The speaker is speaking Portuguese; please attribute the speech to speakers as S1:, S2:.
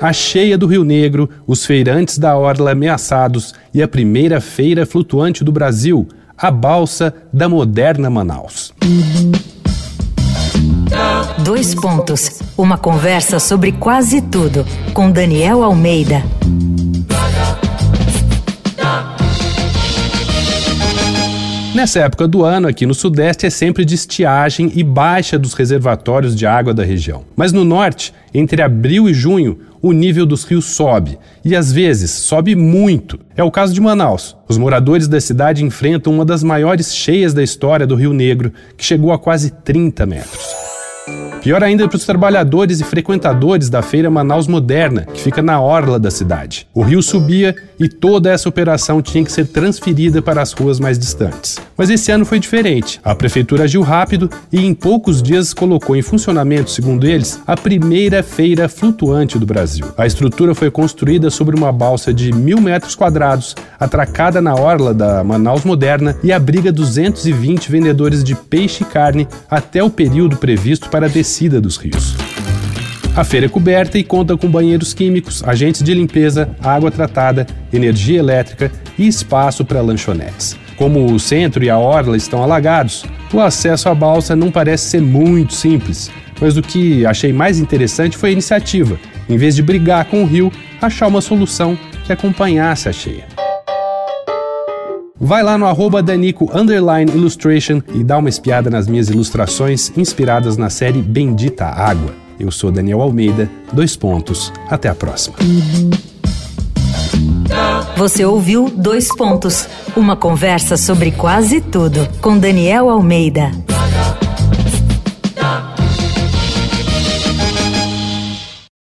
S1: a cheia do Rio Negro, os feirantes da Orla ameaçados e a primeira feira flutuante do Brasil, a balsa da moderna Manaus.
S2: Dois pontos. Uma conversa sobre quase tudo com Daniel Almeida.
S1: Nessa época do ano, aqui no Sudeste, é sempre de estiagem e baixa dos reservatórios de água da região. Mas no Norte, entre abril e junho, o nível dos rios sobe e às vezes sobe muito. É o caso de Manaus. Os moradores da cidade enfrentam uma das maiores cheias da história do Rio Negro, que chegou a quase 30 metros. Pior ainda para os trabalhadores e frequentadores da Feira Manaus Moderna, que fica na orla da cidade. O rio subia e toda essa operação tinha que ser transferida para as ruas mais distantes. Mas esse ano foi diferente. A prefeitura agiu rápido e em poucos dias colocou em funcionamento, segundo eles, a primeira feira flutuante do Brasil. A estrutura foi construída sobre uma balsa de mil metros quadrados, atracada na orla da Manaus Moderna e abriga 220 vendedores de peixe e carne até o período previsto para a descida dos rios. A feira é coberta e conta com banheiros químicos, agentes de limpeza, água tratada, energia elétrica e espaço para lanchonetes. Como o centro e a orla estão alagados, o acesso à balsa não parece ser muito simples, mas o que achei mais interessante foi a iniciativa, em vez de brigar com o rio, achar uma solução que acompanhasse a cheia. Vai lá no arroba Danico Illustration e dá uma espiada nas minhas ilustrações inspiradas na série Bendita Água. Eu sou Daniel Almeida, dois pontos. Até a próxima.
S2: Você ouviu Dois Pontos, uma conversa sobre quase tudo com Daniel Almeida.